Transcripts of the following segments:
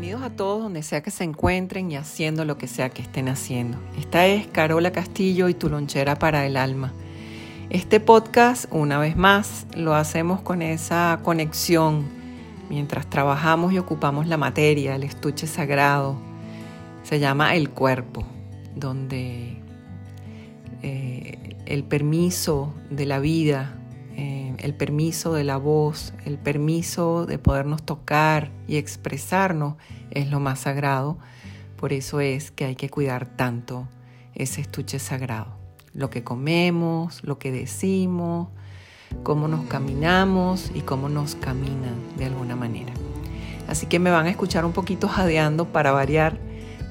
Bienvenidos a todos donde sea que se encuentren y haciendo lo que sea que estén haciendo. Esta es Carola Castillo y tu lonchera para el alma. Este podcast, una vez más, lo hacemos con esa conexión mientras trabajamos y ocupamos la materia, el estuche sagrado. Se llama el cuerpo, donde eh, el permiso de la vida, el permiso de la voz, el permiso de podernos tocar y expresarnos es lo más sagrado. Por eso es que hay que cuidar tanto ese estuche sagrado. Lo que comemos, lo que decimos, cómo nos caminamos y cómo nos caminan de alguna manera. Así que me van a escuchar un poquito jadeando para variar,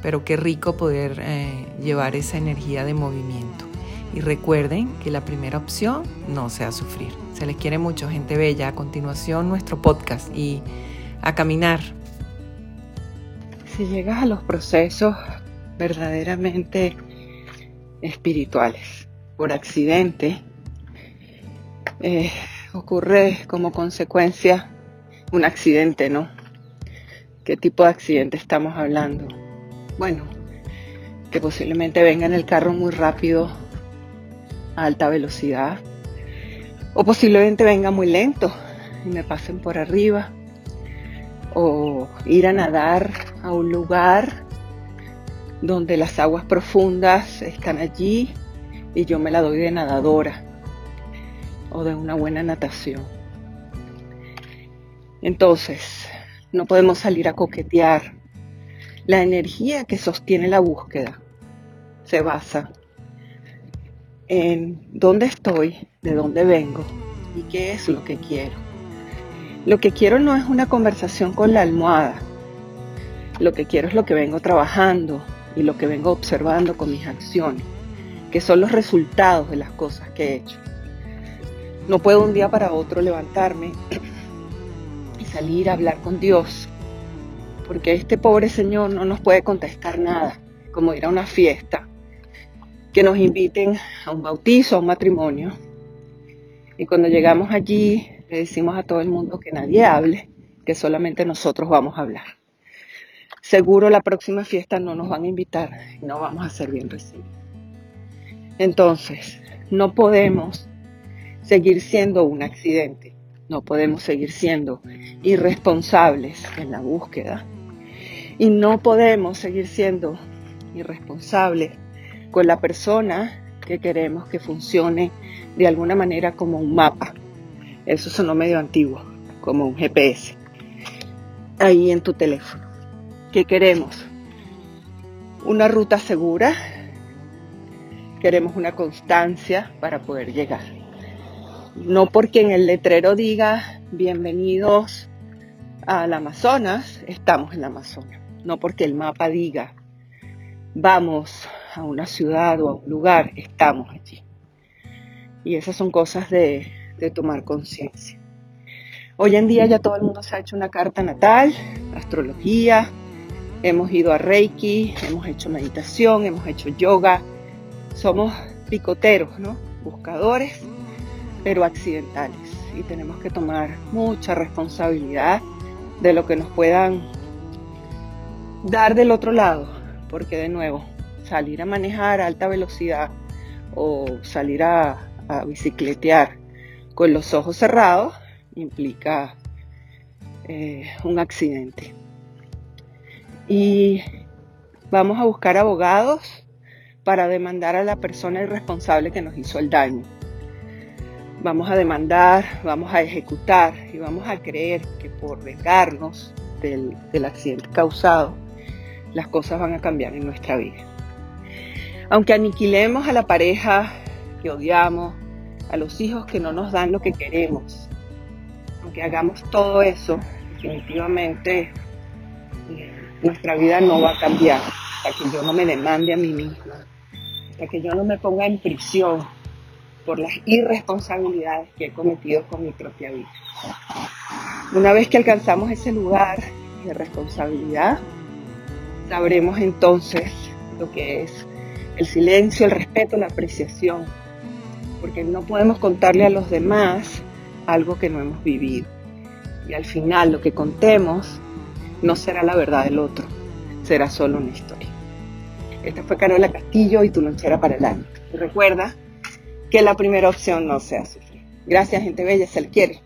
pero qué rico poder eh, llevar esa energía de movimiento. Y recuerden que la primera opción no sea sufrir. Se les quiere mucho, gente bella. A continuación, nuestro podcast y a caminar. Si llegas a los procesos verdaderamente espirituales por accidente, eh, ocurre como consecuencia un accidente, ¿no? ¿Qué tipo de accidente estamos hablando? Bueno, que posiblemente venga en el carro muy rápido alta velocidad o posiblemente venga muy lento y me pasen por arriba o ir a nadar a un lugar donde las aguas profundas están allí y yo me la doy de nadadora o de una buena natación. Entonces, no podemos salir a coquetear. La energía que sostiene la búsqueda se basa en dónde estoy, de dónde vengo y qué es lo que quiero. Lo que quiero no es una conversación con la almohada. Lo que quiero es lo que vengo trabajando y lo que vengo observando con mis acciones, que son los resultados de las cosas que he hecho. No puedo un día para otro levantarme y salir a hablar con Dios, porque este pobre Señor no nos puede contestar nada, como ir a una fiesta, que nos inviten a un bautizo, a un matrimonio, y cuando llegamos allí le decimos a todo el mundo que nadie hable, que solamente nosotros vamos a hablar. Seguro la próxima fiesta no nos van a invitar y no vamos a ser bien recibidos. Entonces, no podemos seguir siendo un accidente, no podemos seguir siendo irresponsables en la búsqueda y no podemos seguir siendo irresponsables con la persona que queremos que funcione de alguna manera como un mapa. Eso sonó medio antiguo, como un GPS. Ahí en tu teléfono. ¿Qué queremos? Una ruta segura. Queremos una constancia para poder llegar. No porque en el letrero diga bienvenidos al Amazonas, estamos en el Amazonas. No porque el mapa diga vamos a una ciudad o a un lugar, estamos allí. Y esas son cosas de, de tomar conciencia. Hoy en día ya todo el mundo se ha hecho una carta natal, astrología, hemos ido a Reiki, hemos hecho meditación, hemos hecho yoga. Somos picoteros, ¿no? Buscadores, pero accidentales. Y tenemos que tomar mucha responsabilidad de lo que nos puedan dar del otro lado. Porque de nuevo, salir a manejar a alta velocidad o salir a, bicicletear con los ojos cerrados implica eh, un accidente. Y vamos a buscar abogados para demandar a la persona irresponsable que nos hizo el daño. Vamos a demandar, vamos a ejecutar y vamos a creer que por vengarnos del, del accidente causado, las cosas van a cambiar en nuestra vida. Aunque aniquilemos a la pareja que odiamos, a los hijos que no nos dan lo que queremos. Aunque hagamos todo eso, definitivamente eh, nuestra vida no va a cambiar hasta que yo no me demande a mí misma, hasta que yo no me ponga en prisión por las irresponsabilidades que he cometido con mi propia vida. Una vez que alcanzamos ese lugar de responsabilidad, sabremos entonces lo que es el silencio, el respeto, la apreciación, porque no podemos contarle a los demás algo que no hemos vivido. Y al final lo que contemos no será la verdad del otro, será solo una historia. Esta fue Carola Castillo y tu lonchera para el año. Y recuerda que la primera opción no sea sufrir. Gracias, gente bella, se le quiere.